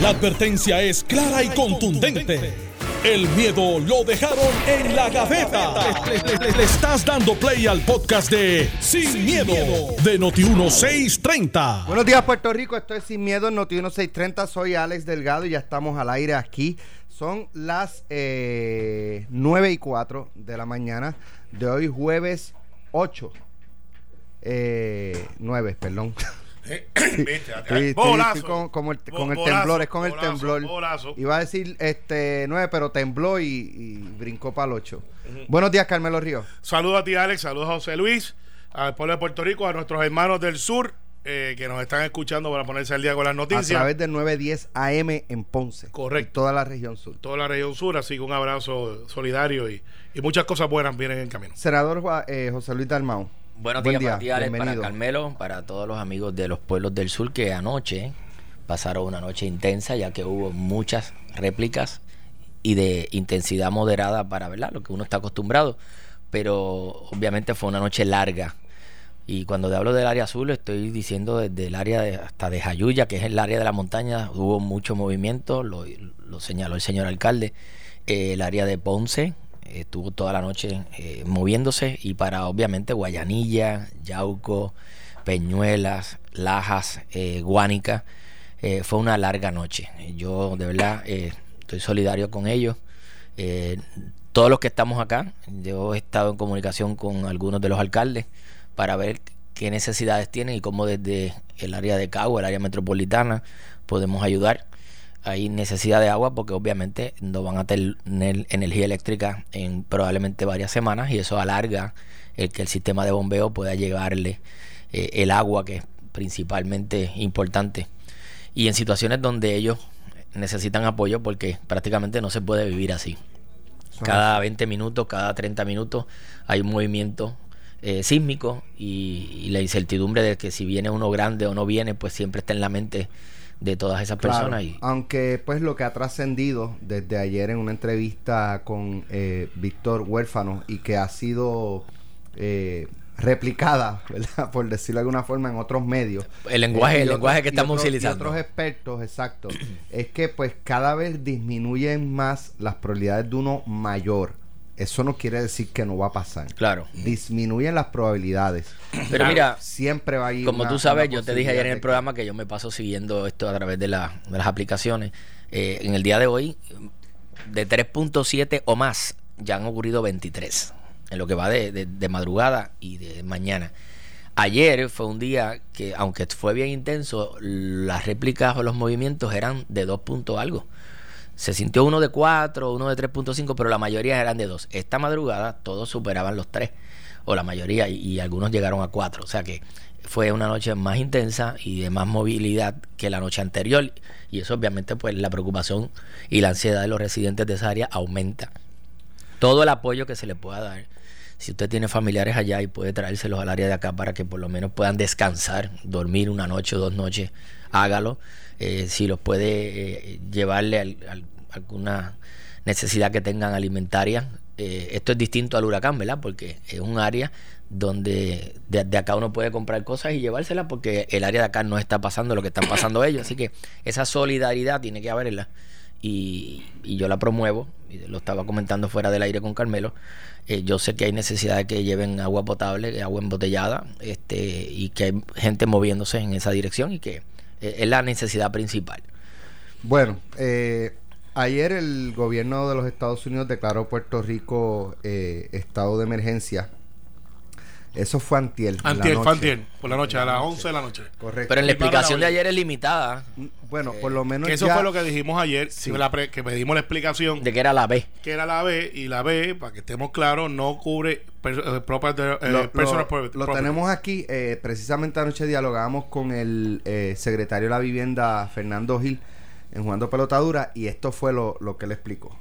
La advertencia es clara y contundente. El miedo lo dejaron en la gaveta. Le, le estás dando play al podcast de Sin, miedo, de Noti1630. Buenos días, Puerto Rico. Esto es Sin Miedo en Noti 1630. Soy Alex Delgado y ya estamos al aire aquí. Son las eh, 9 y 4 de la mañana de hoy, jueves 8. Eh, 9, perdón. Viste, bolazo. con, como el, con el temblor, es con el temblor. bolazo. Iba a decir este 9, pero tembló y, y brincó para el 8. Buenos días, Carmelo Ríos. Saludos a ti, Alex. Saludos a José Luis, al pueblo de Puerto Rico, a nuestros hermanos del sur eh, que nos están escuchando para ponerse al día con las A noticias. través del 910 AM en Ponce. Correcto. Toda la región sur. Toda la región sur, así que un abrazo solidario y, y muchas cosas buenas vienen en camino. Senador eh, José Luis Dalmau. Buenos Buen días, día, para ti, Alex, para bienvenido. Carmelo, para todos los amigos de los pueblos del sur que anoche pasaron una noche intensa, ya que hubo muchas réplicas y de intensidad moderada para ¿verdad? lo que uno está acostumbrado, pero obviamente fue una noche larga. Y cuando te hablo del área azul, estoy diciendo desde el área de, hasta de Jayuya, que es el área de la montaña, hubo mucho movimiento, lo, lo señaló el señor alcalde. Eh, el área de Ponce estuvo toda la noche eh, moviéndose y para obviamente Guayanilla, Yauco, Peñuelas, Lajas, eh, Guánica, eh, fue una larga noche. Yo de verdad eh, estoy solidario con ellos. Eh, todos los que estamos acá, yo he estado en comunicación con algunos de los alcaldes para ver qué necesidades tienen y cómo desde el área de Cagua, el área metropolitana, podemos ayudar. Hay necesidad de agua porque obviamente no van a tener energía eléctrica en probablemente varias semanas y eso alarga el que el sistema de bombeo pueda llegarle eh, el agua que es principalmente importante y en situaciones donde ellos necesitan apoyo porque prácticamente no se puede vivir así. Cada 20 minutos, cada 30 minutos hay un movimiento eh, sísmico y, y la incertidumbre de que si viene uno grande o no viene, pues siempre está en la mente de todas esas Claro, personas. Y, Aunque pues lo que ha trascendido desde ayer en una entrevista con eh, Víctor Huérfano y que ha sido eh, replicada, ¿verdad? por decirlo de alguna forma, en otros medios. El lenguaje- y el otros- lenguaje que y estamos otros- y utilizando. otros expertos, exacto. es que pues cada vez disminuyen más las probabilidades de uno mayor. Eso no quiere decir que no va a pasar. claro. Disminuyen las probabilidades. Pero mira, Siempre va a ir. como una- tú sabes, yo te dije ayer en el programa que yo me paso siguiendo esto a través de, la- de las aplicaciones. Eh, en el día de hoy, de 3.7 o más, ya han ocurrido 23. En lo que va de, de- de madrugada y de mañana. Ayer fue un día que, aunque fue bien intenso, las réplicas o los movimientos eran de 2 puntos algo. Se sintió uno de 4, uno de 3.5, pero la mayoría eran de 2. Esta madrugada todos superaban los 3, o la mayoría, y, algunos llegaron a 4. O sea que fue una noche más intensa y de más movilidad que la noche anterior. Y eso obviamente pues la preocupación y la ansiedad de los residentes de esa área aumenta. Todo el apoyo que se le pueda dar. Si usted tiene familiares allá y puede traérselos al área de acá para que por lo menos puedan descansar, dormir una noche o dos noches, hágalo. Eh, si los puede eh, llevarle al- al- alguna necesidad que tengan alimentaria. Eh, esto es distinto al huracán, ¿verdad? Porque es un área donde de, acá uno puede comprar cosas y llevárselas porque el área de acá no está pasando lo que están pasando ellos. Así que esa solidaridad tiene que haberla y, yo la promuevo. y Lo estaba comentando fuera del aire con Carmelo. Eh, yo sé que hay necesidad de que lleven agua potable, agua embotellada, este, y que hay gente moviéndose en esa dirección y que es la necesidad principal. Bueno, eh, ayer el gobierno de los Estados Unidos declaró Puerto Rico eh, estado de emergencia. Eso fue la Antier, fue noche. antier, por la noche, a las 11 de la noche. Correcto. Pero en la explicación de ayer es limitada Bueno, por lo menos Que eso ya- fue lo que dijimos ayer, Sí. que, la pre- que pedimos la explicación, de que era la B. que era la B, y la B, para que estemos claros, no cubre per- eh, property- eh, lo, personal lo- property- lo tenemos aquí. eh, precisamente anoche dialogamos con el eh, secretario de la vivienda, Fernando Gil, en Jugando Pelotadura, y esto fue lo, lo que él explicó.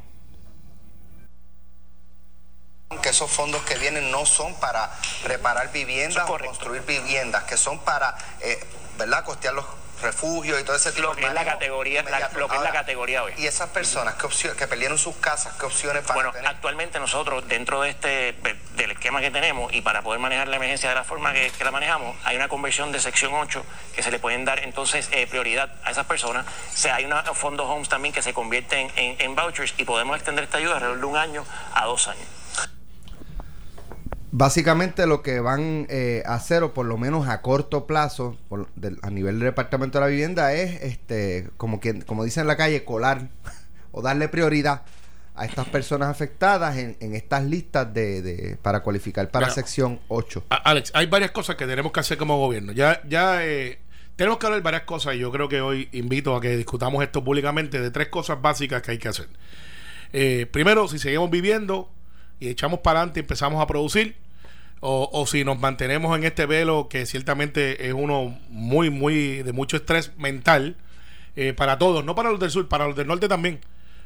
Que esos fondos que vienen no son para reparar viviendas o construir viviendas, que son para, eh, ¿verdad?, costear los refugio y todo ese tipo Lo de que es la categoría, la- lo que es la categoría hoy. Y esas personas que, opcio- que perdieron sus casas, ¿qué opciones van Bueno, tener? actualmente nosotros, dentro de este del esquema que tenemos y para poder manejar la emergencia de la forma que, que la manejamos, hay una conversión de sección 8 que se le pueden dar entonces eh, prioridad a esas personas. O sea, hay unos fondos homes también que se convierten en, en vouchers y podemos extender esta ayuda alrededor de un año a dos años. Básicamente lo que van eh, a hacer, o por lo menos a corto plazo, por- del- a nivel del Departamento de la Vivienda, es, este como, que, como dicen en la calle, colar o darle prioridad a estas personas afectadas en, en estas listas de, de- para cualificar para Bueno. sección 8. A- Alex, hay varias cosas que tenemos que hacer como gobierno. Ya, ya eh, tenemos que hablar de varias cosas y yo creo que hoy invito a que discutamos esto públicamente de tres cosas básicas que hay que hacer. Eh, primero, si seguimos viviendo y echamos para adelante y empezamos a producir, o, o si nos mantenemos en este velo que ciertamente es uno muy, muy de mucho estrés mental eh, para todos, no para los del sur, para los del norte también.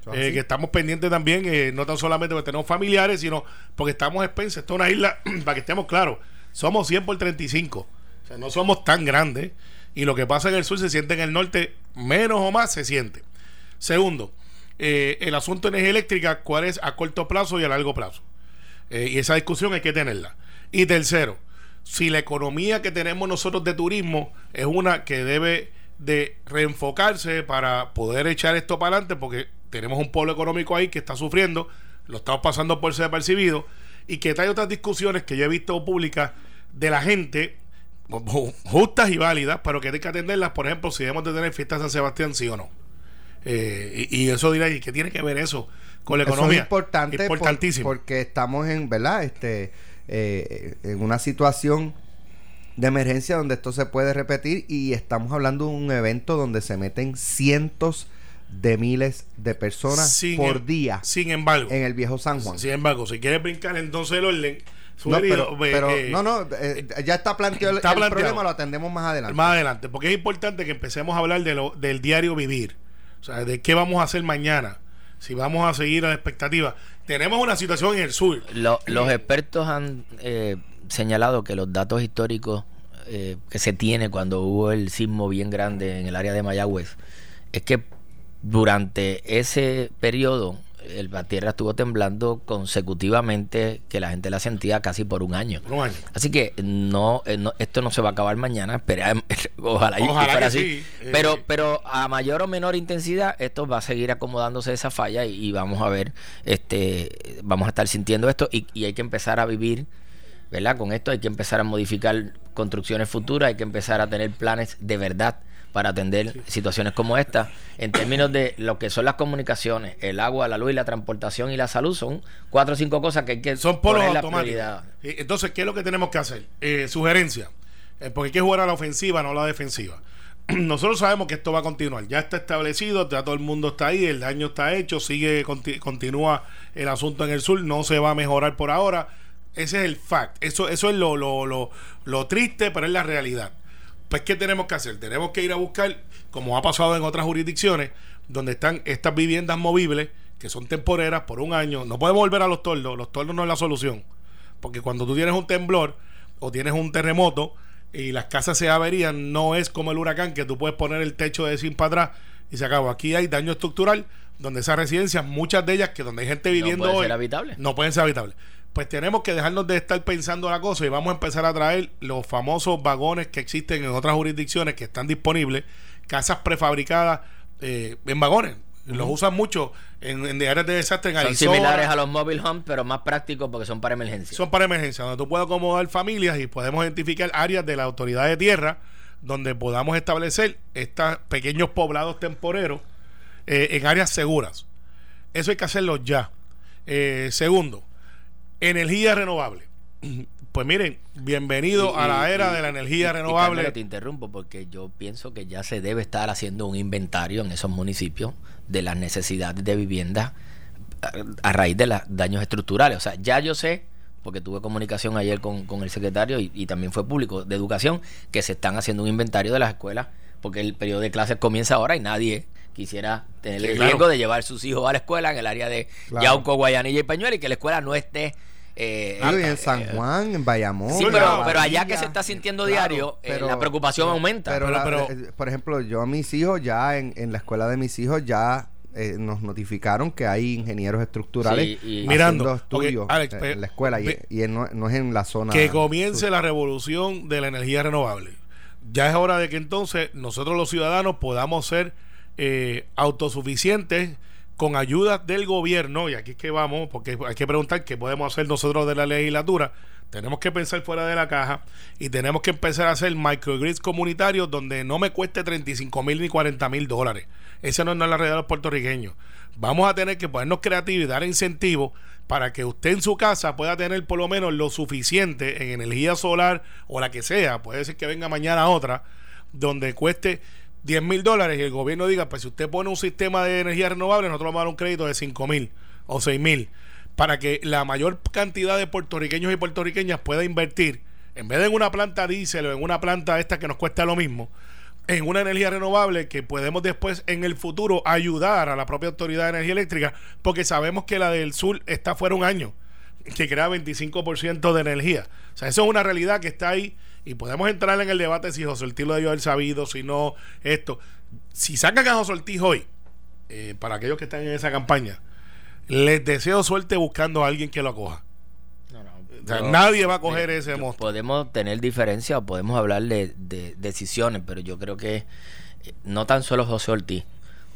Ah, Eh, sí. que estamos pendientes también, eh, no tan solamente porque tenemos familiares, sino porque estamos expensas. Esto es una isla, para que estemos claros, somos 100 por 35. O sea, no somos tan grandes. Y lo que pasa en el sur se siente en el norte, menos o más se siente. Segundo, el asunto de energía eléctrica, cuál es a corto plazo y a largo plazo. Y esa discusión hay que tenerla. Y tercero, si la economía que tenemos nosotros de turismo es una que debe de reenfocarse para poder echar esto para adelante, porque tenemos un pueblo económico ahí que está sufriendo, lo estamos pasando por ser percibido, y que trae otras discusiones que yo he visto públicas de la gente, ju- justas y válidas, pero que hay que atenderlas, por ejemplo, si debemos de tener fiesta San Sebastián, sí o no. Eh, y, y eso dirá, ¿y qué tiene que ver eso con la Eso economía? es importante por- Importantísimo. porque estamos en, ¿verdad? Este, eh, en una situación de emergencia donde esto se puede repetir y estamos hablando de un evento donde se meten cientos de miles de personas Sin por em- día Sin embargo, en el viejo San Juan. sin embargo, si quieres brincar entonces el orden, No, pero, eh, pero- eh, no, no, eh, ya está planteado el, está el planteado. problema, lo atendemos más adelante. más adelante, porque es importante que empecemos a hablar de lo, del diario vivir, o sea, de qué vamos a hacer mañana, si vamos a seguir a la expectativa. Tenemos una situación en el sur. Lo- los expertos han eh, señalado que los datos históricos eh, que se tiene cuando hubo el sismo bien grande en el área de Mayagüez es que durante ese periodo el- la tierra estuvo temblando consecutivamente que la gente la sentía casi por un año. Un año. Así que no, eh, no- esto no se va a acabar mañana, espera, ojalá, Ojalá fuera que así. sí, eh. Pero, pero a mayor o menor intensidad esto va a seguir acomodándose esa falla y, y vamos a ver, este, vamos a estar sintiendo esto y, y hay que empezar a vivir, ¿verdad? Con esto hay que empezar a modificar construcciones futuras, hay que empezar a tener planes de verdad para atender situaciones como esta. En términos de lo que son las comunicaciones, el agua, la luz y la transportación y la salud, son cuatro o cinco cosas que hay que Son polos ponerle automáticos. prioridad. Entonces, ¿qué es lo que tenemos que hacer? Eh, sugerencia. Eh, porque hay que jugar a la ofensiva, no a la defensiva. Nosotros sabemos que esto va a continuar. Ya está establecido, ya todo el mundo está ahí, el daño está hecho, sigue, conti- continúa el asunto en el sur, no se va a mejorar por ahora. Ese es el fact. Eso, eso es lo, lo, lo, lo triste, pero es la realidad. Pues, ¿qué tenemos que hacer? Tenemos que ir a buscar, como ha pasado en otras jurisdicciones, donde están estas viviendas movibles, que son temporeras por un año. No podemos volver a los tordos. Los tordos no es la solución. Porque cuando tú tienes un temblor o tienes un terremoto y las casas se averían, no es como el huracán que tú puedes poner el techo de sin para atrás y se acabó. Aquí hay daño estructural donde esas residencias, muchas de ellas que donde hay gente viviendo pueden hoy, ser habitables. no pueden ser habitables. Pues tenemos que dejarnos de estar pensando la cosa y vamos a empezar a traer los famosos vagones que existen en otras jurisdicciones que están disponibles, casas prefabricadas eh, en vagones. Los usan mucho en, en áreas de desastre en Son Arizona. similares a los mobile homes, pero más prácticos porque son para emergencia. Son para emergencia, donde tú puedes acomodar familias y podemos identificar áreas de la autoridad de tierra donde podamos establecer estos pequeños poblados temporeros eh, en áreas seguras. Eso hay que hacerlo ya. Eh, segundo, energía renovable. Pues miren, bienvenido Y- a la era y- de la energía y- renovable. Carmelo, te interrumpo porque yo pienso que ya se debe estar haciendo un inventario en esos municipios de las necesidades de vivienda a, a raíz de los daños estructurales. O sea, ya yo sé, porque tuve comunicación ayer con, con el secretario y, también fue público de educación, que se están haciendo un inventario de las escuelas porque el periodo de clases comienza ahora y nadie quisiera tener Sí, el claro. riesgo de llevar sus hijos a la escuela en el área de Claro. Yauco, Guayanilla y Peñuela y que la escuela no esté Eh, y eh, en San Juan, en Bayamón. Sí, pero, pero allá que se está sintiendo Claro, diario, eh, la preocupación aumenta. Pero, Pero- la- pero- eh, por ejemplo, yo a mis hijos ya en, en la escuela de mis hijos ya eh, nos notificaron que hay ingenieros estructurales Sí, y- Mirando, haciendo estudios ok, Alex, eh, pe- en la escuela y, y no, no es en la zona que comience la revolución de la energía renovable. Ya es hora de que entonces nosotros los ciudadanos podamos ser eh, autosuficientes con ayuda del gobierno, y aquí es que vamos, porque hay que preguntar qué podemos hacer nosotros de la legislatura. Tenemos que pensar fuera de la caja y tenemos que empezar a hacer microgrids comunitarios donde no me cueste 35 mil ni 40 mil dólares. Esa no es la realidad de los puertorriqueños. Vamos a tener que ponernos creativos y dar incentivos para que usted en su casa pueda tener por lo menos lo suficiente en energía solar o la que sea, puede ser que venga mañana otra, donde cueste 10 mil dólares y el gobierno diga, pues si usted pone un sistema de energía renovable, nosotros vamos a dar un crédito de 5 mil o 6 mil, para que la mayor cantidad de puertorriqueños y puertorriqueñas pueda invertir, en vez de en una planta diésel o en una planta esta que nos cuesta lo mismo, en una energía renovable que podemos después en el futuro ayudar a la propia autoridad de energía eléctrica, porque sabemos que la del sur está fuera un año, que crea 25% de energía. O sea, eso es una realidad que está ahí y podemos entrar en el debate si José Ortiz lo debió haber sabido, si no, esto. Si sacan a José Ortiz hoy, eh, para aquellos que están en esa campaña, les deseo suerte buscando a alguien que lo acoja. No, no, O sea, yo- nadie va a coger ese monstruo. Podemos tener diferencias o podemos hablar de, de decisiones, pero yo creo que eh, no tan solo José Ortiz,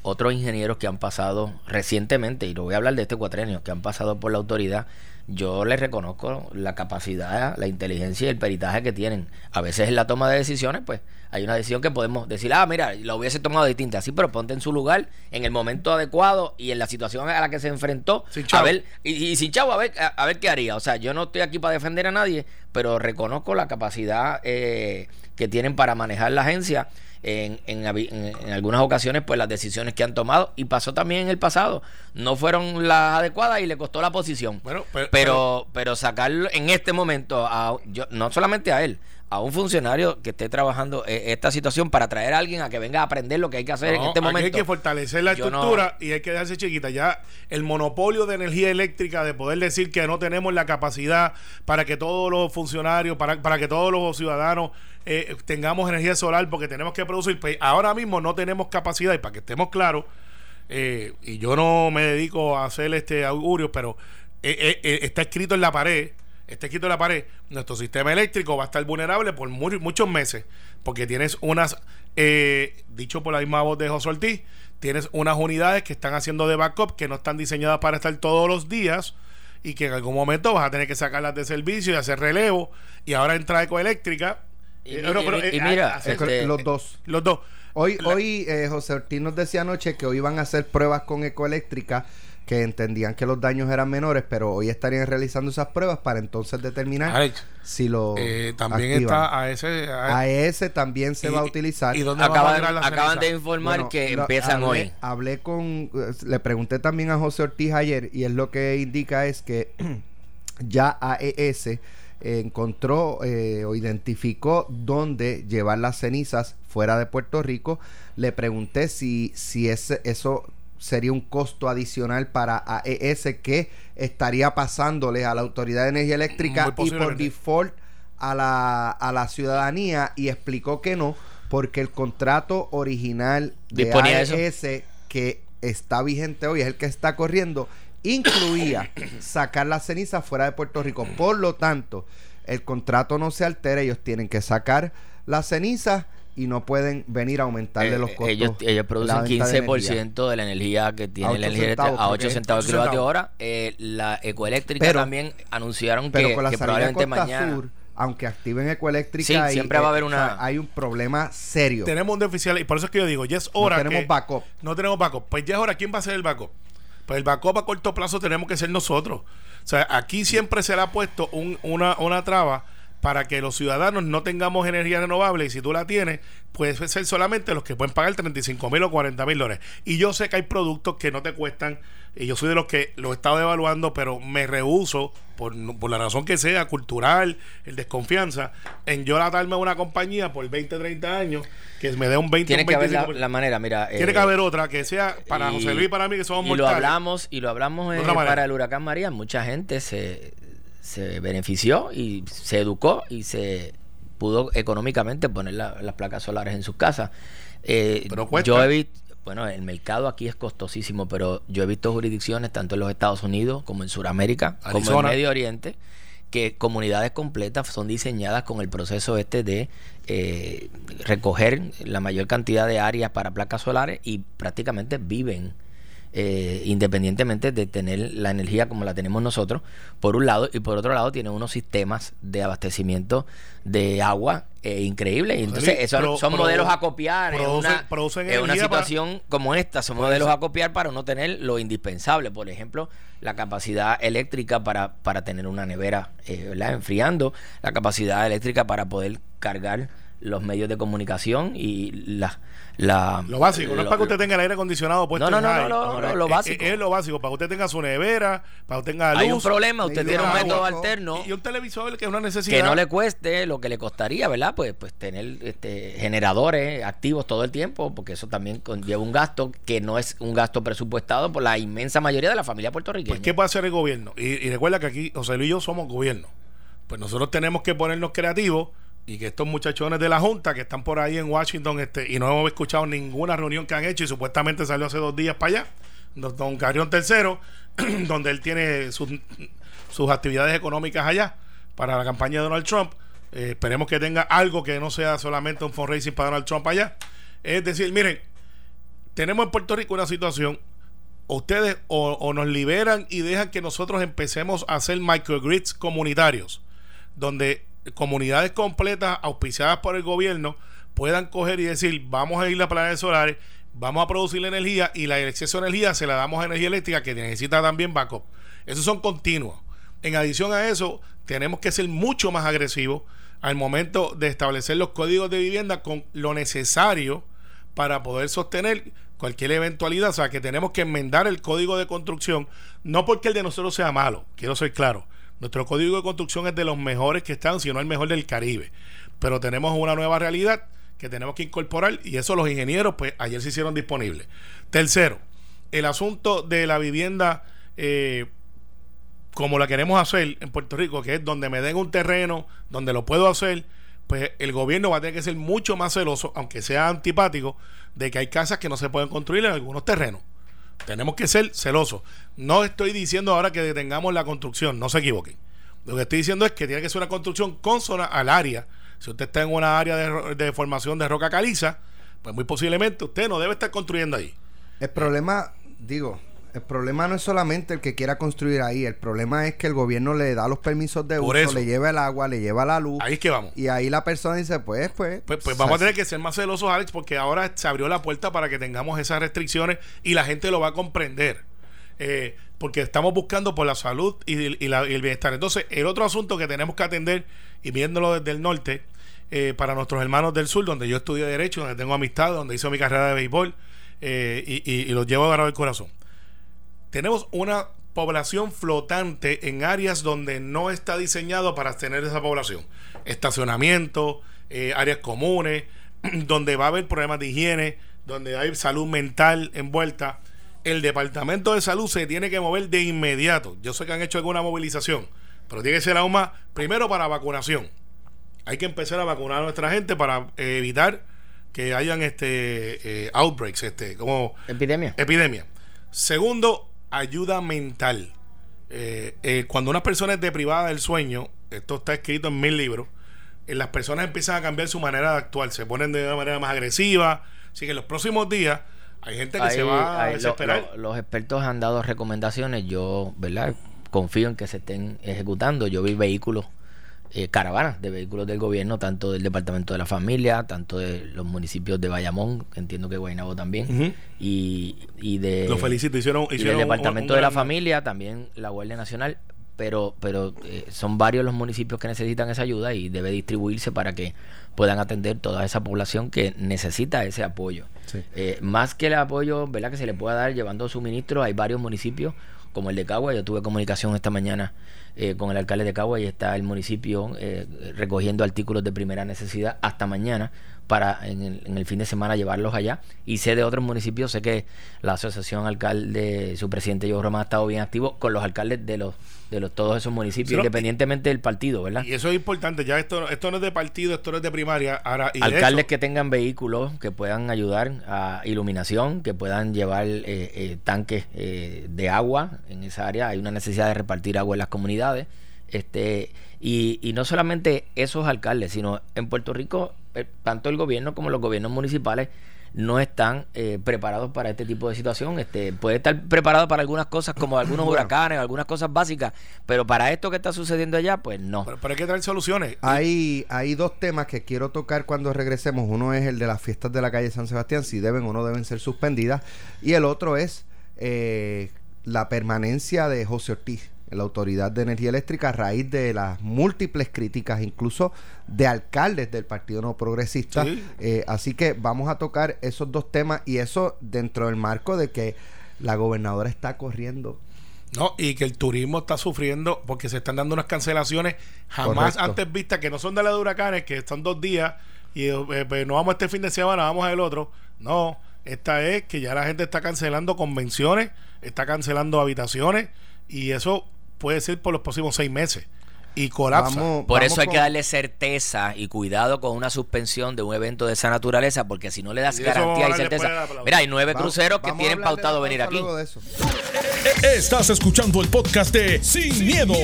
otros ingenieros que han pasado recientemente, y lo voy a hablar de este cuatrenio, que han pasado por la autoridad, yo les reconozco la capacidad, la inteligencia y el peritaje que tienen. A veces en la toma de decisiones, pues hay una decisión que podemos decir, ah, mira, lo hubiese tomado distinta, así, pero ponte en su lugar, en el momento adecuado y en la situación a la que se enfrentó, Sin a ver, y, y sin chavo, a ver, a, a ver qué haría. O sea, yo no estoy aquí para defender a nadie, pero reconozco la capacidad eh, que tienen para manejar la agencia. En, en, algunas ocasiones, pues las decisiones que han tomado, y pasó también en el pasado, no fueron las adecuadas y le costó la posición. Bueno, pero- pero, pero sacarlo en este momento, a, yo, no solamente a él, a un funcionario que esté trabajando eh, esta situación para traer a alguien a que venga a aprender lo que hay que hacer en este momento. hay que fortalecer la Yo no- estructura y hay que dejarse chiquita. Ya el monopolio de energía eléctrica, de poder decir que no tenemos la capacidad para que todos los funcionarios, para, para que todos los ciudadanos eh, tengamos energía solar porque tenemos que producir. Pues ahora mismo no tenemos capacidad y para que estemos claros, eh, y yo no me dedico a hacer este augurio, pero eh, eh, eh, está escrito en la pared. Está escrito en la pared, nuestro sistema eléctrico va a estar vulnerable por mu- muchos meses, porque tienes unas, eh, dicho por la misma voz de José Ortiz, tienes unas unidades que están haciendo de backup, que no están diseñadas para estar todos los días, y que en algún momento vas a tener que sacarlas de servicio y hacer relevo, y ahora entra ecoeléctrica. Y- Eh, y- no, pero, y- y eh, mira, hacer- este- los dos. los dos. Hoy, La- hoy eh, José Ortiz nos decía anoche que hoy iban a hacer pruebas con ecoeléctrica que entendían que los daños eran menores, pero hoy estarían realizando esas pruebas para entonces determinar Alex, si lo eh, también activan. está a ese... a- a ese también se y- va a utilizar. ¿Y dónde a Acaban, tirar la acaban de informar Bueno, que lo- empiezan hablé- hoy. Hablé con, eh, le pregunté también a José Ortiz ayer y es lo que indica es que ya AES encontró eh, o identificó dónde llevar las cenizas fuera de Puerto Rico. Le pregunté si, si ese, eso sería un costo adicional para AES que estaría pasándole a la Autoridad de Energía Eléctrica y por default a la, a la ciudadanía y explicó que no porque el contrato original de. AES que está vigente hoy es el que está corriendo incluía sacar las cenizas fuera de Puerto Rico. Por lo tanto, el contrato no se altera, ellos tienen que sacar las cenizas y no pueden venir a aumentarle Eh, los costos. ellos, producen venta de 15% de, la energía que tiene ocho la energía centavos, a 8 creo que es. centavos el kilovatio hora. Eh, la ecoeléctrica Pero- también anunciaron Pero que, con la que probablemente Costa mañana. Sur, aunque activen ecoeléctrica, Sí, siempre va a haber o una- sea, hay un problema serio. Tenemos un déficit y por eso es que yo digo, ya es No hora tenemos que- backup. No tenemos backup. Pues ya es hora. ¿Quién va a ser el backup? Pues el backup a corto plazo tenemos que ser nosotros. O sea, aquí siempre será puesto un- una, una traba para que los ciudadanos no tengamos energía renovable y si tú la tienes, puede ser solamente los que pueden pagar 35 mil o 40 mil dólares. Y yo sé que hay productos que no te cuestan, y yo soy de los que lo he estado evaluando, pero me rehuso, por, por la razón que sea, cultural, el desconfianza, en yo atarme a una compañía por 20, 30 años, que me dé un 20, Tiene un que haber la, 25%. la manera, mira. Tiene eh, que haber otra que sea para y- José Luis y para mí que somos y lo hablamos y lo hablamos eh, para el huracán María mucha gente se se benefició y se educó y se pudo económicamente poner la- las placas solares en sus casas. Eh, Pero cuesta. yo he visto, bueno, el mercado aquí es costosísimo, pero yo he visto jurisdicciones tanto en los Estados Unidos como en Sudamérica, como en. Medio Oriente, que comunidades completas son diseñadas con el proceso este de eh, recoger la mayor cantidad de áreas para placas solares y prácticamente viven eh, independientemente de tener la energía como la tenemos nosotros, por un lado, y por otro lado tienen unos sistemas de abastecimiento de agua eh, increíbles. Y entonces, Sí, pro- son pro- modelos a copiar en producen- una, producen en una para- situación como esta, son modelos a copiar para no tener lo indispensable. Por ejemplo, la capacidad eléctrica para, para tener una nevera eh, ¿verdad? enfriando, la capacidad eléctrica para poder cargar los medios de comunicación y la... la Lo básico, no es para que usted tenga el aire acondicionado puesto No, no, en no, no, no, no, es- lo básico. Es, lo básico, para que usted tenga su nevera, para que usted tenga luz. Hay un problema, usted tiene un método agua, alterno Y, y un televisor que es una necesidad. que no le cueste lo que le costaría, ¿verdad? Pues, pues tener este, generadores activos todo el tiempo, porque eso también conlleva un gasto que no es un gasto presupuestado por la inmensa mayoría de la familia puertorriqueña. Pues, ¿qué puede hacer el gobierno? Y, y recuerda que aquí José Luis y yo somos gobierno. Pues nosotros tenemos que ponernos creativos y que estos muchachones de la Junta que están por ahí en Washington este, y no hemos escuchado ninguna reunión que han hecho y supuestamente salió hace dos días para allá, don, don Carrión Tercero, donde él tiene sus, sus actividades económicas allá para la campaña de Donald Trump. Eh, esperemos que tenga algo que no sea solamente un fundraising para Donald Trump allá. Es decir, miren, tenemos en Puerto Rico una situación ustedes o, o nos liberan y dejan que nosotros empecemos a hacer microgrids comunitarios, donde comunidades completas auspiciadas por el gobierno puedan coger y decir, vamos a ir a planetas solares, vamos a producir la energía y la exceso de energía se la damos a energía eléctrica que necesita también backup. Esos son continuos. En adición a eso, tenemos que ser mucho más agresivos al momento de establecer los códigos de vivienda con lo necesario para poder sostener cualquier eventualidad. O sea, que tenemos que enmendar el código de construcción, no porque el de nosotros sea malo, quiero ser claro. Nuestro código de construcción es de los mejores que están, si no el mejor del Caribe. Pero tenemos una nueva realidad que tenemos que incorporar y eso los ingenieros, pues ayer se hicieron disponibles. Tercero, el asunto de la vivienda eh, como la queremos hacer en Puerto Rico, que es donde me den un terreno, donde lo puedo hacer, pues el gobierno va a tener que ser mucho más celoso, aunque sea antipático, de que hay casas que no se pueden construir en algunos terrenos. Tenemos que ser celosos. No estoy diciendo ahora que detengamos la construcción, no se equivoquen. Lo que estoy diciendo es que tiene que ser una construcción consona al área. Si usted está en una área de, de formación de roca caliza, pues muy posiblemente usted no debe estar construyendo ahí. El problema, digo, el problema no es solamente el que quiera construir ahí, el problema es que el gobierno le da los permisos de Por uso, eso. le lleva el agua, le lleva la luz. Ahí es que vamos. Y ahí la persona dice, pues, pues. Pues, pues vamos a tener que ser más celosos, Alex, porque ahora se abrió la puerta para que tengamos esas restricciones y la gente lo va a comprender. Eh, porque estamos buscando por la salud y, y la- y el bienestar. Entonces, el otro asunto que tenemos que atender, y viéndolo desde el norte, eh, para nuestros hermanos del sur, donde yo estudié Derecho, donde tengo amistad, donde hice mi carrera de béisbol, eh, y, y- y los llevo agarrado el corazón. Tenemos una población flotante en áreas donde no está diseñado para tener esa población. Estacionamiento, eh, áreas comunes, donde va a haber problemas de higiene, donde hay salud mental envuelta. El Departamento de Salud se tiene que mover de inmediato. Yo sé que han hecho alguna movilización, pero tiene que ser aún más, primero para vacunación. Hay que empezar a vacunar a nuestra gente para eh, evitar que hayan este eh, outbreaks, este, como Epidemia. epidemia. Segundo, ayuda mental. Eh, eh, cuando una persona es deprivada del sueño, esto está escrito en mil libros, eh, las personas empiezan a cambiar su manera de actuar, se ponen de una manera más agresiva. Así que en los próximos días hay gente que se va a lo- desesperar. lo- los expertos han dado recomendaciones. Yo, ¿verdad? Confío en que se estén ejecutando. Yo vi vehículos, eh, caravanas de vehículos del gobierno, tanto del Departamento de la Familia, tanto de los municipios de Bayamón, que entiendo que Guaynabo también, y, y de. Los felicito, hicieron, y del un- Departamento un de la Familia, también la Guardia Nacional, pero pero eh, son varios los municipios que necesitan esa ayuda y debe distribuirse para que puedan atender toda esa población que necesita ese apoyo. Sí. Eh, más que el apoyo ¿verdad? que se le pueda dar llevando suministros, hay varios municipios como el de Cagua. Yo tuve comunicación esta mañana eh, con el alcalde de Cagua y está el municipio eh, recogiendo artículos de primera necesidad hasta mañana para en el, en el fin de semana llevarlos allá. Y sé de otros municipios, sé que la asociación alcalde, su presidente Yo Román ha estado bien activo con los alcaldes de los de los todos esos municipios, Sí, independientemente del partido, ¿verdad? Y eso es importante. Ya esto, esto no es de partido, esto no es de primaria. Ahora, y de alcaldes que tengan vehículos que puedan ayudar a iluminación, que puedan llevar eh, eh, tanques eh, de agua en esa área. Hay una necesidad de repartir agua en las comunidades. Este, y, y no solamente esos alcaldes, sino en Puerto Rico, tanto el gobierno como los gobiernos municipales no están eh, preparados para este tipo de situación. Este, puede estar preparado para algunas cosas como algunos Bueno. huracanes, algunas cosas básicas, pero para esto que está sucediendo allá, pues no. pero, pero hay que traer soluciones. Hay, hay dos temas que quiero tocar cuando regresemos. Uno es el de las fiestas de la calle San Sebastián, si deben o no deben ser suspendidas. Y el otro es eh, la permanencia de José Ortiz la Autoridad de Energía Eléctrica a raíz de las múltiples críticas, incluso de alcaldes del Partido No Progresista. Sí. Eh, así que vamos a tocar esos dos temas y eso dentro del marco de que la gobernadora está corriendo No, y que el turismo está sufriendo porque se están dando unas cancelaciones jamás Correcto. antes vistas, que no son de la de huracanes, que son dos días y eh, pues, no vamos este fin de semana, vamos al otro. No, esta es que ya la gente está cancelando convenciones, está cancelando habitaciones y eso puede ser por los próximos seis meses. Y colapsa. Vamos- Por vamos eso hay que darle certeza y cuidado con una suspensión de un evento de esa naturaleza, porque si no le das Y garantía y certeza. Mira, hay nueve Vamos- cruceros que tienen pautado venir aquí. luego de eso. Estás escuchando el podcast de Sin, miedo,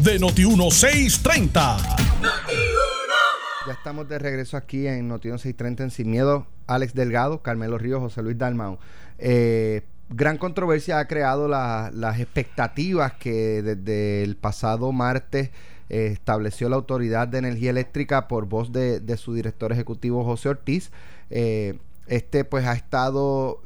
de Noti1630. Ya estamos de regreso aquí en Notión 630 en Sin Miedo. Alex Delgado, Carmelo Ríos, José Luis Dalmau. Eh, gran controversia ha creado la- las expectativas que desde el pasado martes eh, estableció la Autoridad de Energía Eléctrica por voz de, su director ejecutivo José Ortiz. Eh, este pues ha estado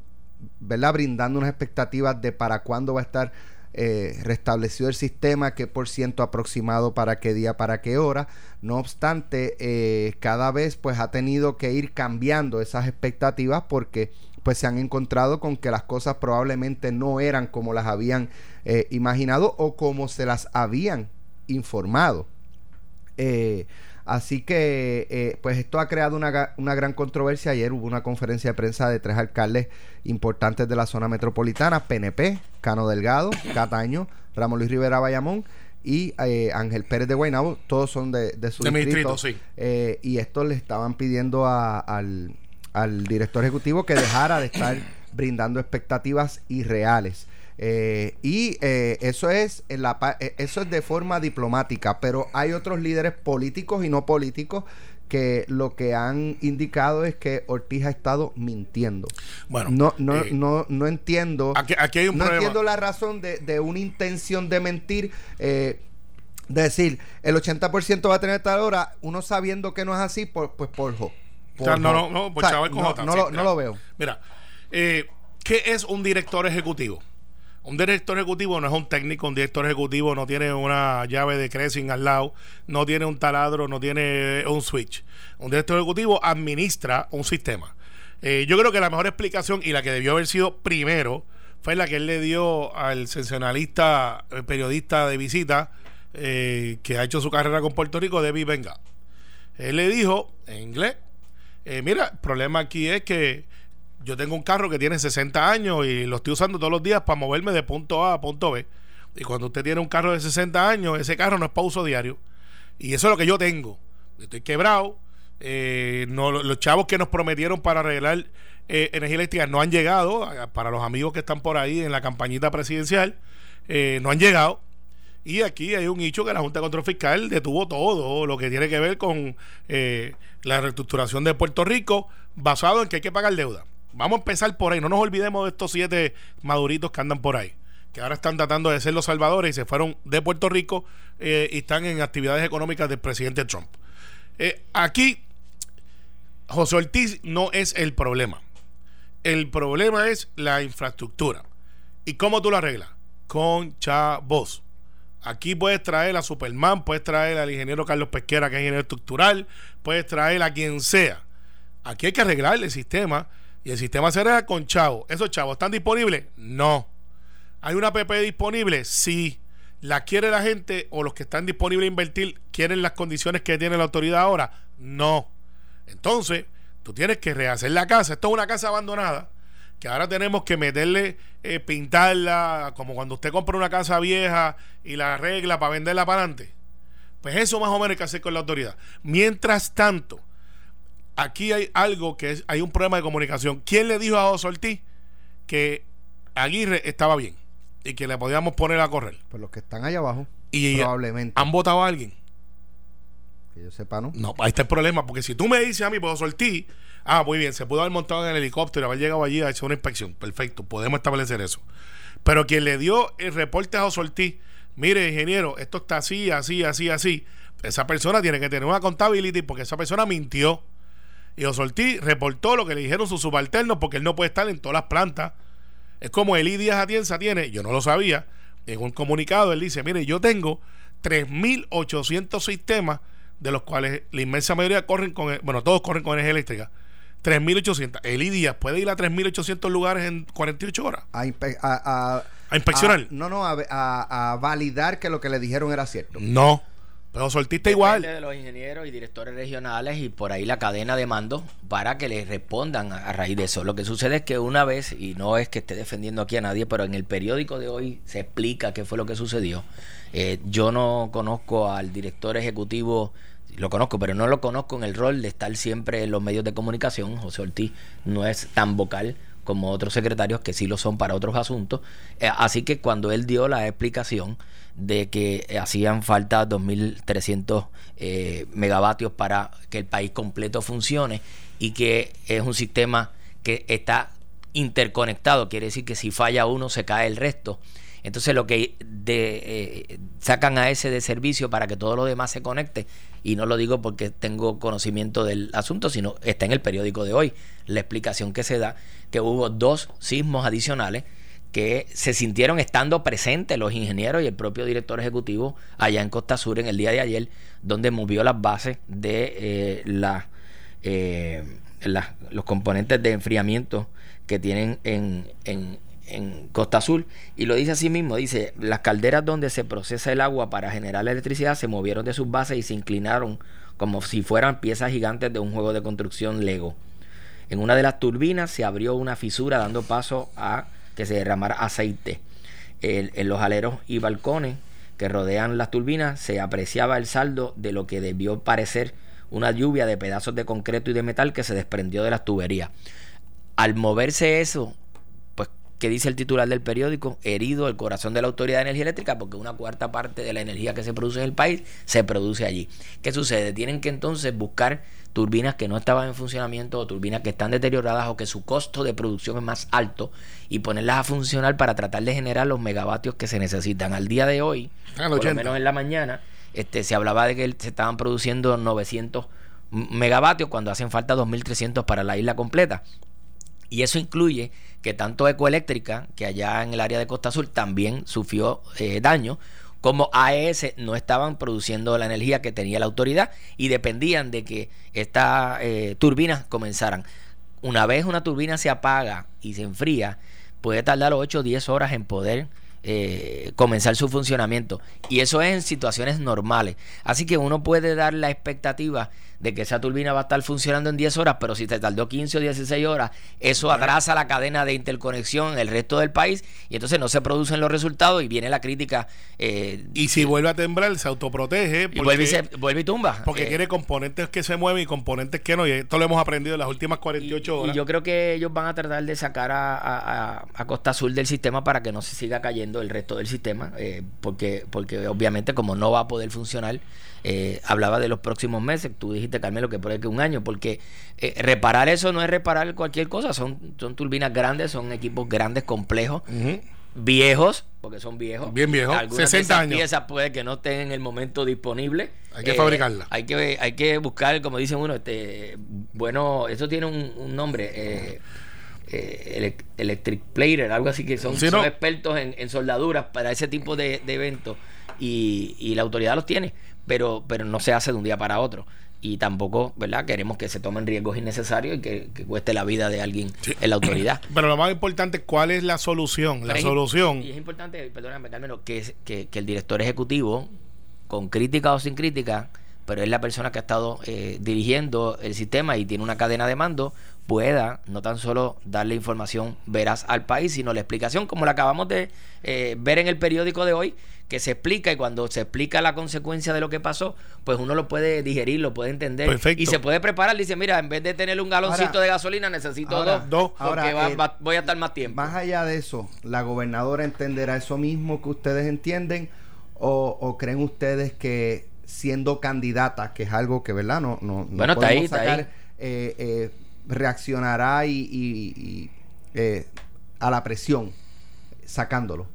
¿verdad? brindando unas expectativas de para cuándo va a estar eh, restablecido el sistema, qué por ciento aproximado para qué día, para qué hora. No obstante, cada vez pues ha tenido que ir cambiando esas expectativas porque pues se han encontrado con que las cosas probablemente no eran como las habían eh, imaginado o como se las habían informado. Eh, así que, eh, pues esto ha creado una, una gran controversia. Ayer hubo una conferencia de prensa de tres alcaldes importantes de la zona metropolitana, PNP, Cano Delgado, Cataño, Ramón Luis Rivera Bayamón y eh, Ángel Pérez de Guaynabo, todos son de, de su De mi distrito. distrito, sí. Eh, y estos le estaban pidiendo a- al, al director ejecutivo que dejara de estar brindando expectativas irreales. Eh, y eh, eso es en la eh, eso es de forma diplomática, pero hay otros líderes políticos y no políticos que lo que han indicado es que Ortiz ha estado mintiendo. Bueno, no, no, eh, no, no entiendo. Aquí, aquí hay un no problema. entiendo la razón de, de una intención de mentir. eh, de decir, el 80% va a tener tal hora, uno sabiendo que no es así, por, pues por. O sea, no, no, no, por O sea, chaval con no, J, no sí, lo, no lo veo. Mira, eh, ¿qué es un director ejecutivo? Un director ejecutivo no es un técnico, un director ejecutivo no tiene una llave de Cressing al lado, no tiene un taladro, no tiene un switch. Un director ejecutivo administra un sistema. Eh, yo creo que la mejor explicación y la que debió haber sido primero fue la que él le dio al sensacionalista eh, periodista de visita eh, que ha hecho su carrera con Puerto Rico, David Venga. Él le dijo en inglés, eh, mira, el problema aquí es que yo tengo un carro que tiene 60 años y lo estoy usando todos los días para moverme de punto A a punto B. Y cuando usted tiene un carro de 60 años, ese carro no es para uso diario. Y eso es lo que yo tengo. Estoy quebrado. eh, no, los chavos que nos prometieron para arreglar eh, energía eléctrica no han llegado. Para los amigos que están por ahí en la campañita presidencial, eh, no han llegado. Y aquí hay un hecho que la Junta de Control Fiscal detuvo todo lo que tiene que ver con eh, la reestructuración de Puerto Rico basado en que hay que pagar deuda. Vamos a empezar por ahí. No nos olvidemos de estos siete maduritos que andan por ahí. Que ahora están tratando de ser los salvadores y se fueron de Puerto Rico eh, y están en actividades económicas del presidente Trump. Eh, aquí, José Ortiz no es el problema. El problema es la infraestructura. ¿Y cómo tú lo arreglas? Con chavos. Aquí puedes traer a Superman, puedes traer al ingeniero Carlos Pesquera, que es ingeniero estructural, puedes traer a quien sea. Aquí hay que arreglar el sistema y el sistema se arregla con chavos. ¿Esos chavos están disponibles? No. ¿Hay una PP disponible? Sí. ¿La quiere la gente o los que están disponibles a invertir quieren las condiciones que tiene la autoridad ahora? No. Entonces, Tú tienes que rehacer la casa. Esto es una casa abandonada que ahora tenemos que meterle, eh, pintarla, como cuando usted compra una casa vieja y la arregla para venderla para adelante. Pues eso más o menos hay que hacer con la autoridad. Mientras tanto, aquí hay algo que es, hay un problema de comunicación. ¿Quién le dijo a José Ortiz que Aguirre estaba bien y que le podíamos poner a correr? Pues los que están allá abajo, Y probablemente. ¿Han votado a alguien? Que yo sepa, ¿no? No, ahí está el problema, porque si tú me dices a mí, puedo Ortiz, ah, muy bien, se pudo haber montado en el helicóptero, haber llegado allí a hacer una inspección. Perfecto, podemos establecer eso. Pero quien le dio el reporte a José mire, ingeniero, esto está así, así, así, así. Esa persona tiene que tener una contabilidad porque esa persona mintió. Y José reportó lo que le dijeron sus subalternos porque él no puede estar en todas las plantas. Es como Elí Díaz Atienza tiene, yo no lo sabía, en un comunicado él dice, mire, yo tengo 3.800 sistemas de los cuales la inmensa mayoría corren con, bueno, todos corren con energía eléctrica. 3.800. Elí Díaz puede ir a 3.800 lugares en 48 horas A, inspe- a, a- a inspeccionar. a- no, no, a, a- a validar que lo que le dijeron era cierto. No, pero soltista igual. De los ingenieros y directores regionales y por ahí la cadena de mando para que les respondan a, a raíz de eso. Lo que sucede es que una vez, y no es que esté defendiendo aquí a nadie, pero en el periódico de hoy se explica qué fue lo que sucedió. Eh, yo no conozco al director ejecutivo, lo conozco, pero no lo conozco en el rol de estar siempre en los medios de comunicación. José Ortiz no es tan vocal como otros secretarios que sí lo son para otros asuntos. Eh, así que cuando él dio la explicación de que eh, hacían falta 2.300 eh, megavatios para que el país completo funcione y que es un sistema que está interconectado, quiere decir que si falla uno se cae el resto. Entonces lo que de, sacan a ese de servicio para que todo lo demás se conecte, y no lo digo porque tengo conocimiento del asunto, sino está en el periódico de hoy la explicación que se da, que hubo dos sismos adicionales que se sintieron estando presentes los ingenieros y el propio director ejecutivo allá en Costa Sur en el día de ayer, donde movió las bases de eh, eh, los componentes de enfriamiento que tienen en, en- en Costa Azul. Y lo dice así mismo, dice, las calderas donde se procesa el agua para generar la electricidad se movieron de sus bases y se inclinaron como si fueran piezas gigantes de un juego de construcción Lego. En una de las turbinas se abrió una fisura dando paso a que se derramara aceite. En los aleros y balcones que rodean las turbinas se apreciaba el saldo de lo que debió parecer una lluvia de pedazos de concreto y de metal que se desprendió de las tuberías. Al moverse eso, ¿qué dice el titular del periódico? Herido el corazón de la Autoridad de Energía Eléctrica porque una cuarta parte de la energía que se produce en el país se produce allí. ¿Qué sucede? Tienen que entonces buscar turbinas que no estaban en funcionamiento o turbinas que están deterioradas o que su costo de producción es más alto y ponerlas a funcionar para tratar de generar los megavatios que se necesitan. Al día de hoy, al por lo 80. menos en la mañana, este, se hablaba de que se estaban produciendo 900 megavatios cuando hacen falta 2.300 para la isla completa. Y eso incluye que tanto Ecoeléctrica, que allá en el área de Costa Sur también sufrió eh, daño, como AES no estaban produciendo la energía que tenía la autoridad y dependían de que estas eh, turbinas comenzaran. Una vez una turbina se apaga y se enfría, puede tardar 8 o 10 horas en poder eh, comenzar su funcionamiento. Y eso es en situaciones normales. Así que uno puede dar la expectativa de que esa turbina va a estar funcionando en 10 horas, pero si te tardó 15 o 16 horas, eso atrasa la cadena de interconexión en el resto del país y entonces no se producen los resultados y viene la crítica. eh, Y si vuelve a temblar, se autoprotege. y vuelve, y se- vuelve y tumba. porque Eh, quiere componentes que se mueven y componentes que no. Y esto lo hemos aprendido en las últimas 48 Y- horas. Y yo creo que ellos van a tratar de sacar a, a- a- a Costa Azul del sistema para que no se siga cayendo el resto del sistema, eh, porque, porque obviamente como no va a poder funcionar, eh, hablaba de los próximos meses, tú dijiste Carmelo que por ahí que un año, porque eh, reparar eso no es reparar cualquier cosa, son, son turbinas grandes, son equipos grandes, complejos, viejos, porque son viejos. Bien viejos, Algunas de 60 esas años. piezas puede que no estén en el momento disponible. Eh, Hay que fabricarla. Hay que, hay que buscar, como dicen uno, este, bueno, eso tiene un, un nombre, eh, eh, elec- electric plater, algo así que son, Sí, son ¿no? expertos en, en soldaduras para ese tipo de, de eventos y, y la autoridad los tiene, pero, pero no se hace de un día para otro. Y tampoco, ¿verdad? Queremos que se tomen riesgos innecesarios y que, que cueste la vida de alguien Sí. en la autoridad. Pero lo más importante, ¿cuál es la solución? La Pero es- solución. Y es importante, perdóname, Carmelo, que, que, que el director ejecutivo, con crítica o sin crítica, pero es la persona que ha estado eh, dirigiendo el sistema y tiene una cadena de mando, pueda no tan solo darle información veraz al país, sino la explicación como la acabamos de eh, ver en el periódico de hoy, que se explica y cuando se explica la consecuencia de lo que pasó, pues uno lo puede digerir, lo puede entender Perfecto. y se puede preparar. Dice, mira, en vez de tener un galoncito Ahora- de gasolina, necesito ahora- dos, dos. porque ahora, va- eh, va- voy a estar más tiempo. Más allá de eso, ¿la gobernadora entenderá eso mismo que ustedes entienden? ¿O, o creen ustedes que siendo candidata, que es algo que, ¿verdad? No, no, no Bueno, está ahí, está sacar, ahí. eh, eh, reaccionará y, y- y, eh, a la presión sacándolo.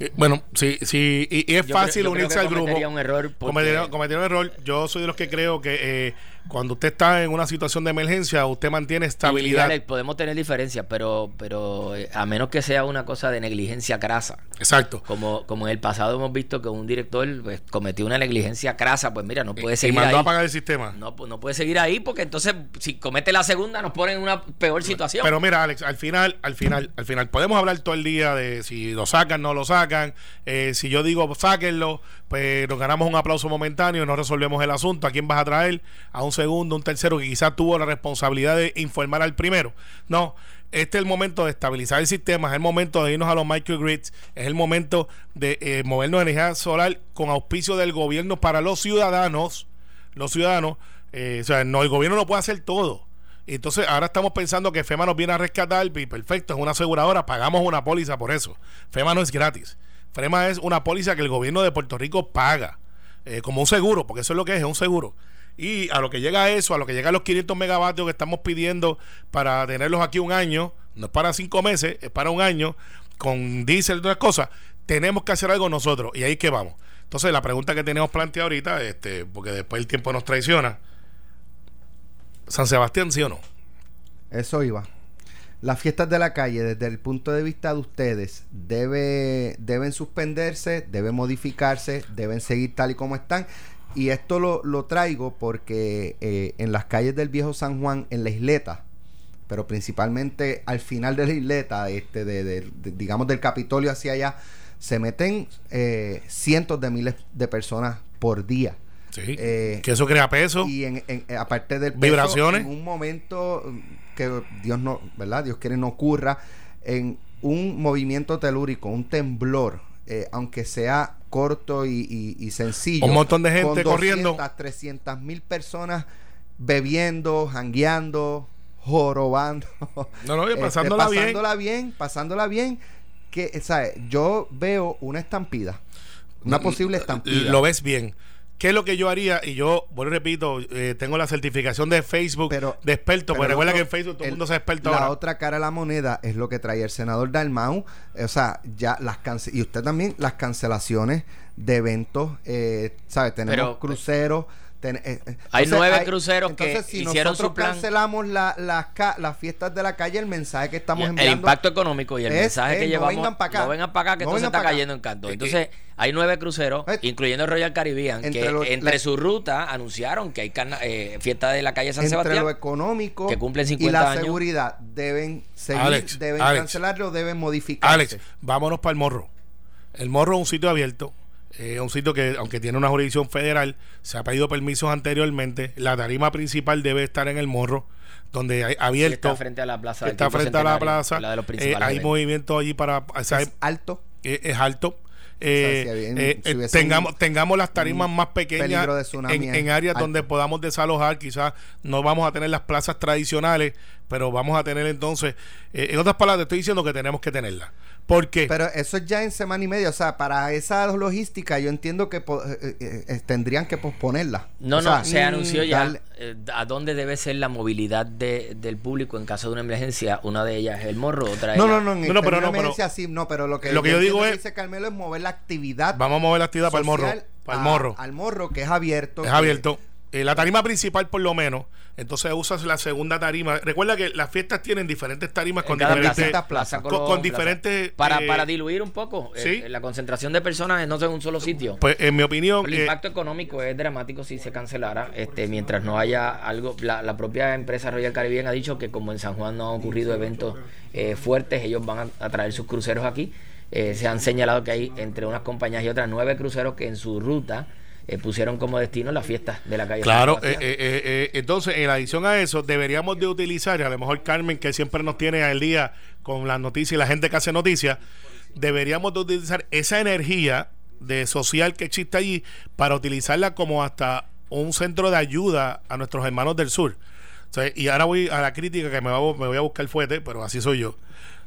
Eh, Bueno, sí, sí, y, y es Yo fácil creo- yo creo unirse que al grupo. cometería un error porque- Cometería- cometería un error. Yo soy de los que creo que eh, cuando usted está en una situación de emergencia, usted mantiene Y, estabilidad. Alex, podemos tener diferencias, pero, pero eh, a menos que sea una cosa de negligencia crasa. Exacto. Como, como en el pasado hemos visto que un director pues, cometió una negligencia crasa, pues mira, no puede y seguir mandó ahí. a apagar el sistema. No, pues, no puede seguir ahí porque entonces si comete la segunda nos pone en una peor situación. Pero mira, Alex, al final, al final, al final, podemos hablar todo el día de si lo sacan, no lo sacan. Eh, si yo digo sáquenlo, pues nos ganamos un aplauso momentáneo y no resolvemos el asunto. ¿A quién vas a traer? A un segundo, un tercero que quizás tuvo la responsabilidad de informar al primero. No. Este es el momento de estabilizar el sistema, es el momento de irnos a los microgrids, es el momento de eh, movernos de energía solar con auspicio del gobierno para los ciudadanos. Los ciudadanos, eh, o sea, no, el gobierno no puede hacer todo. Entonces ahora estamos pensando que FEMA nos viene a rescatar y perfecto, es una aseguradora, pagamos una póliza por eso. FEMA no es gratis. FEMA es una póliza que el gobierno de Puerto Rico paga, eh, como un seguro, porque eso es lo que es, es un seguro. Y a lo que llega eso, a lo que llega los 500 megavatios que estamos pidiendo para tenerlos aquí un año, no es para cinco meses, es para un año, con diésel y otras cosas, tenemos que hacer algo nosotros. Y ahí que vamos. Entonces la pregunta que tenemos planteada ahorita, este, porque después el tiempo nos traiciona, ¿San Sebastián sí o no? Eso iba. Las fiestas de la calle, desde el punto de vista de ustedes, debe, deben suspenderse, deben modificarse, deben seguir tal y como están. Y esto lo, lo traigo porque eh, en las calles del viejo San Juan, en la isleta, pero principalmente al final de la isleta, este, de, de- de- digamos del Capitolio hacia allá, se meten eh, cientos de miles de personas por día. Sí. Eh, que eso crea peso. Y en, en- aparte del peso, Vibraciones. en un momento mm, que Dios no, ¿verdad? Dios quiere no ocurra, en un movimiento telúrico, un temblor, eh, aunque sea corto y, y- y sencillo. Un montón de gente con corriendo. 300 mil personas bebiendo, jangueando, jorobando. No, no, Este, pasándola bien. Pasándola bien, pasándola bien. Que, ¿sabes? Yo veo una estampida. Una posible estampida. Lo ves bien. ¿Qué es lo que yo haría? Y yo, bueno, repito, eh, tengo la certificación de Facebook Pero- de experto, Pero porque recuerda que en Facebook todo el mundo es experto La ahora. otra cara de la moneda es lo que trae el senador Dalmau. O sea, ya las cance y usted también, las cancelaciones de eventos, eh, ¿sabe? Tenemos Pero- cruceros. Ten- eh, eh, Hay nueve cruceros que si hicieron nosotros su plan. cancelamos la- las ca- las fiestas de la calle, el mensaje que estamos Y el enviando. impacto económico y el es- mensaje es que no llevamos. vengan pa' acá. No vengan para acá, que No entonces vengan está acá. cayendo en canto. Eh, Entonces, hay nueve cruceros, Eh, incluyendo el Royal Caribbean, entre que lo- entre la- su ruta anunciaron que hay carna- eh, fiesta de la calle San entre Sebastián. lo económico que cumplen y 50 la años. seguridad deben seguir, Alex, deben Alex. cancelarlo, deben modificarse. Alex, vámonos para el morro. El morro es un sitio abierto. Es un sitio que, aunque tiene una jurisdicción federal, se ha pedido permisos anteriormente. La tarima principal debe estar en el morro, donde hay Sí, abierto. está frente a la plaza. está frente a la plaza. La de los Eh, principales hay movimiento allí para. o sea, es alto. es, es alto. Eh, si eh, si eh, hubiese tengamos, un- tengamos las tarimas más pequeñas peligro de tsunami en, áreas alto. donde podamos desalojar. Quizás no vamos a tener las plazas tradicionales, pero vamos a tener entonces, eh, en otras palabras, te estoy diciendo que tenemos que tenerlas. ¿Por qué? Pero eso es ya en semana y media. O sea, para esa logística, yo entiendo que po- eh, eh, eh, tendrían que posponerla. No, O no, sea, se mm, anunció ya darle- eh, a dónde debe ser la movilidad de, del público en caso de una emergencia. Una de ellas es el morro, otra es No, no, no, en No, no, pero una no, pero- emergencia sí, no, pero lo que, lo que yo digo es- dice Carmelo es mover la actividad Vamos a mover la actividad para el morro. Para el a- morro. al morro que es abierto. Es que- abierto. Eh, la tarima principal, por lo menos. Entonces usas la segunda tarima. Recuerda que las fiestas tienen diferentes tarimas en con diferentes. plaza, plaza con- Colón, con plaza- diferentes, para, eh, para diluir un poco eh, sí. la concentración de personas no en un solo sitio. Pues en mi opinión. el eh, impacto económico es dramático si se cancelara, este, mientras no haya algo. La, la propia empresa Royal Caribbean ha dicho que como en San Juan no han ocurrido eventos eh, fuertes, ellos van a, a traer sus cruceros aquí. Eh, se han señalado que hay entre unas compañías y otras nueve cruceros que en su ruta eh, pusieron como destino la fiesta de la calle. Claro, San eh, eh, eh, eh, entonces en adición a eso deberíamos de utilizar, y a lo mejor Carmen que siempre nos tiene al día con las noticias y la gente que hace noticias, deberíamos de utilizar esa energía de social que existe allí para utilizarla como hasta un centro de ayuda a nuestros hermanos del sur. O sea, y ahora voy a la crítica que me, va- me voy a buscar fuerte, pero así soy yo.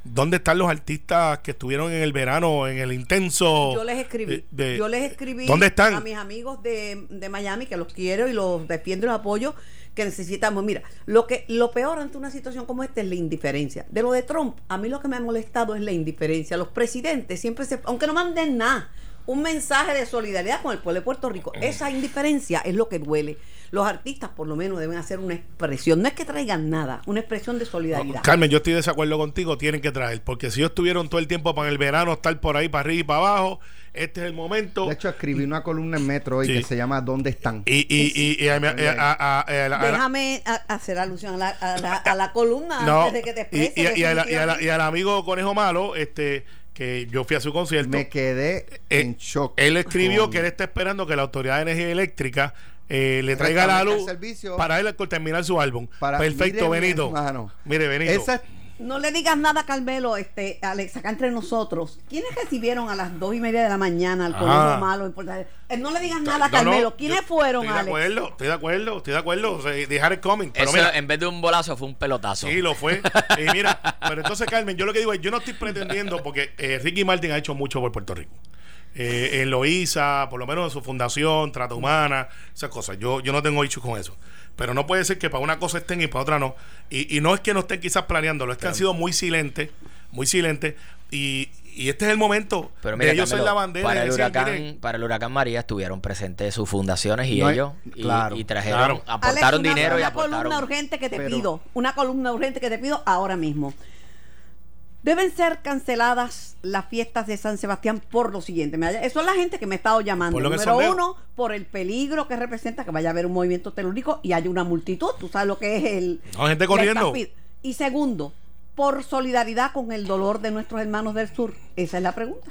¿Dónde están los artistas que estuvieron en el verano, en el intenso? Yo les escribí. eh, de- yo les escribí ¿Dónde están? a mis amigos de, de Miami, que los quiero y los defiendo y los apoyo, que necesitamos. Mira, lo que lo peor ante una situación como esta es la indiferencia. De lo de Trump, a mí lo que me ha molestado es la indiferencia. Los presidentes siempre se, aunque no manden nada, un mensaje de solidaridad con el pueblo de Puerto Rico. Esa indiferencia es lo que duele. Los artistas por lo menos deben hacer una expresión, no es que traigan nada, una expresión de solidaridad. Carmen, yo estoy de desacuerdo contigo, tienen que traer, porque si ellos estuvieron todo el tiempo para el verano estar por ahí, para arriba y para abajo, este es el momento. De hecho, escribí una columna en Metro hoy Sí. que se llama ¿Dónde están? y, y, y, y a, a- a- a- a- a- Déjame a- hacer alusión a la, a la- a la columna no, antes de que te y, expreses. y- y a la- y a la- definitivamente. y al amigo Conejo Malo, este que yo fui a su concierto. Me quedé Eh, en shock. Él escribió con- que él está esperando que la Autoridad de Energía Eléctrica eh, le traiga la luz servicio. para él terminar su álbum. Para- Perfecto, mire, mi Benito. Mire, Benito. Esa No le digas nada, Carmelo, este, Alex, acá entre nosotros. ¿Quiénes recibieron a las dos y media de la mañana al Ah. conejo malo? Eh, No le digas nada, No, no, Carmelo. ¿Quiénes yo fueron, Estoy de Alex? acuerdo, estoy de acuerdo, estoy de acuerdo. O sea, dejar el coming. Pero Eso, mira, en vez de un bolazo fue un pelotazo. Sí, lo fue. Y mira, pero entonces, Carmen, yo lo que digo es, yo no estoy pretendiendo, porque eh, Ricky Martin ha hecho mucho por Puerto Rico. Eh, en Loíza, por lo menos en su fundación, Trata Humana, esas cosas. Yo, yo no tengo issues con eso. Pero no puede ser que para una cosa estén y para otra no. Y, y no es que no estén quizás planeándolo, es que han sido muy silentes, muy silentes. Y, y este es el momento Pero de ellos Carmelo, la bandera. para el decir, huracán, miren, para el huracán María estuvieron presentes sus fundaciones y No hay- ellos y, claro, y trajeron, claro. aportaron Alex, una- dinero y una aportaron. columna urgente que te Pero- pido. Una columna urgente que te pido ahora mismo. Deben ser canceladas las fiestas de San Sebastián por lo siguiente. Me haya- Eso es la gente que me ha estado llamando. Por lo que Número uno, por el peligro que representa que vaya a haber un movimiento telúrico y haya una multitud. Tú sabes lo que es el. No, gente corriendo. Y segundo, por solidaridad con el dolor de nuestros hermanos del sur. Esa es la pregunta.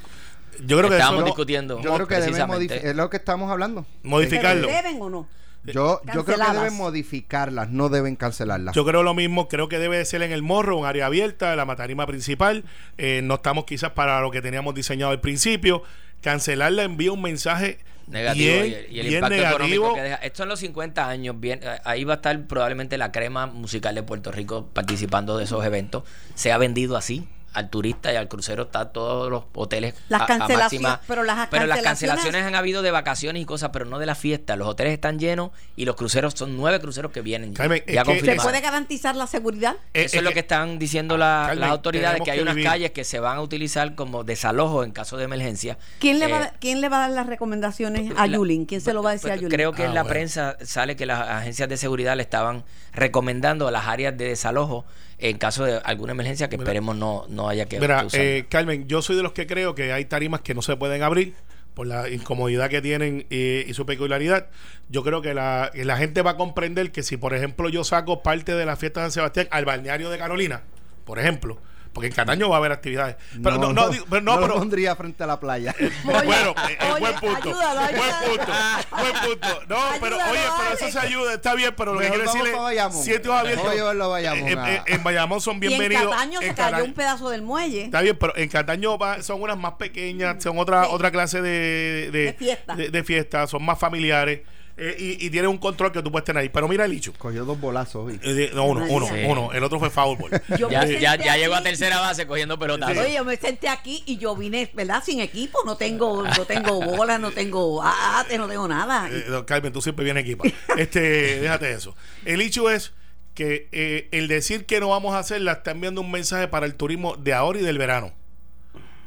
yo creo que Estábamos eso- discutiendo Yo creo que modificar. Es lo que estamos hablando. modificarlo. ¿Pero ¿Deben o no? Yo, yo creo que deben modificarlas, no deben cancelarlas. Yo creo lo mismo, creo que debe de ser en el morro, un área abierta, la matarima principal. Eh, no estamos quizás para lo que teníamos diseñado al principio. Cancelarla envía un mensaje negativo bien, y el, y el bien impacto negativo. económico que deja. Esto en los 50 años, bien, eh, ahí va a estar probablemente la crema musical de Puerto Rico participando de esos eventos. Se ha vendido así al turista y al crucero está todos los hoteles Las a- a cancelaciones- máxima- pero las pero las cancelaciones- han habido de vacaciones y cosas pero no de la fiesta los hoteles están llenos y los cruceros son nueve cruceros que vienen Carmen, ya que- ¿Se puede garantizar la seguridad? Eh, Eso es lo que están diciendo la- Carmen, las autoridades, que hay que unas vivir. calles que se van a utilizar como desalojo en caso de emergencia. ¿Quién le, va, Eh, a- ¿Quién le va a dar las recomendaciones a la- Yulín? ¿Quién se lo va a decir a Pues, Yulín? Creo que en Ah, la bueno. prensa sale que las agencias de seguridad le estaban recomendando a las áreas de desalojo en caso de alguna emergencia que esperemos no, no haya que Mira, eh, Carmen, yo soy de los que creo que hay tarimas que no se pueden abrir por la incomodidad que tienen eh, y su peculiaridad. Yo creo que la, que la gente va a comprender que si, por ejemplo, yo saco parte de la fiesta de San Sebastián al balneario de Carolina, por ejemplo, porque en Cataño va a haber actividades. Pero no, no, digo- pero no, no lo pero- pondría frente a la playa. bueno, eh, eh, oye, buen punto. ayúdalo, buen punto. buen punto. No, pero Ayúdalo, oye, pero eso se ayuda, está bien, pero lo que quiero vamos decirle sitios abiertos. Vamos a llevarlo a Bayamón, En, a- en- en Bayamón son y en bienvenidos. Cataño se cayó Cataño- un pedazo del muelle. Está bien, pero en Cataño va- son unas más pequeñas, son otra Sí. otra clase de, De fiesta. de, de fiesta, son más familiares eh, y, y tienen un control que tú puedes tener ahí. Pero mira el hecho. Cogió dos bolazos hoy. Eh, no, uno, uno, sí. uno. El otro fue foul ball. Ya, ya, llegó a tercera base cogiendo pelotazos. Oye, yo me senté aquí y yo vine, ¿verdad? Sin equipo, no tengo, no tengo bolas, no tengo ate, no tengo nada. Eh, don Carmen, tú siempre vienes equipa. Este, déjate eso. El hecho es que eh, el decir que no vamos a hacerla está enviando un mensaje para el turismo de ahora y del verano.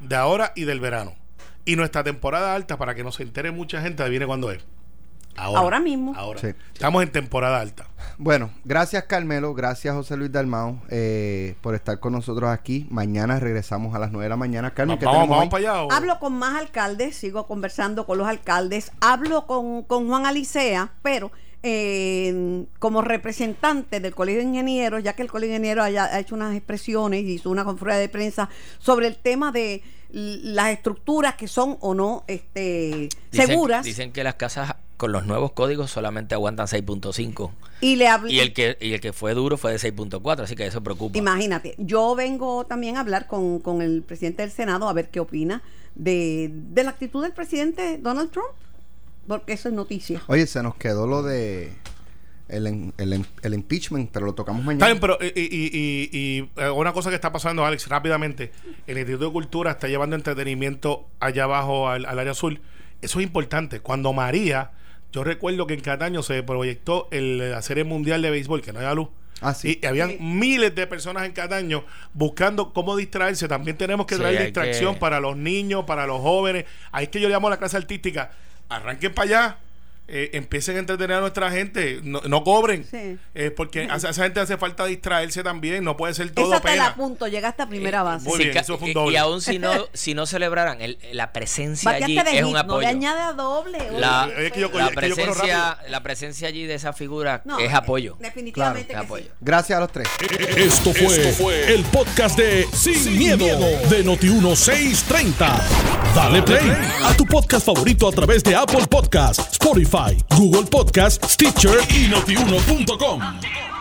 De ahora y del verano. Y nuestra temporada alta, para que no se entere mucha gente, viene cuando es. Ahora mismo. Ahora. Sí. Estamos en temporada alta. Bueno, gracias Carmelo, gracias José Luis Dalmao eh, por estar con nosotros aquí. Mañana regresamos a las 9 de la mañana. Carmen, ¿qué vamos vamos para allá. o- Hablo con más alcaldes, sigo conversando con los alcaldes, hablo con, con Juan Alicea, pero eh, como representante del Colegio de Ingenieros, ya que el Colegio de Ingenieros haya, ha hecho unas expresiones y hizo una conferencia de prensa sobre el tema de las estructuras que son o no este, Dicen- seguras. Dicen que las casas con los nuevos códigos solamente aguantan 6.5 Y le y el que y el que fue duro fue de 6.4, así que eso preocupa. Imagínate, yo vengo también a hablar con, con el presidente del Senado a ver qué opina de, de la actitud del presidente Donald Trump, porque eso es noticia. Oye, se nos quedó lo de el, el, el impeachment, pero lo tocamos Está mañana. bien, pero y, y- y- y, eh, una cosa que está pasando, Alex, rápidamente, el Instituto de Cultura está llevando entretenimiento allá abajo al, al área azul. Eso es importante. Cuando María, yo recuerdo que en Cataño se proyectó el, la serie mundial de béisbol, que no había luz. Ah, sí. Y habían Sí. miles de personas en Cataño buscando cómo distraerse. También tenemos que Sí, traer distracción que- para los niños, para los jóvenes. Ahí es que yo llamo a la clase artística. Arranquen para allá. Eh, empiecen a entretener a nuestra gente. No, no cobren. Sí. Eh, porque a esa esa gente hace falta distraerse también. No puede ser todo Esa te la pena. apunto, llegaste a primera base. muy Sí, bien, ca- eso fue un y- doble. Y aún si no, si no celebraran, el- la presencia allí es hit, un no apoyo. le añade a doble. oye. La, Es que yo- la es que presencia, la presencia allí de esa figura No, es apoyo. Definitivamente Claro, que es apoyo. sí. Gracias a los tres. Esto fue, el podcast de Sin, miedo, de Noti1630. Dale play a tu podcast favorito a través de Apple Podcasts, Spotify, Google Podcasts, Stitcher y notiuno.com.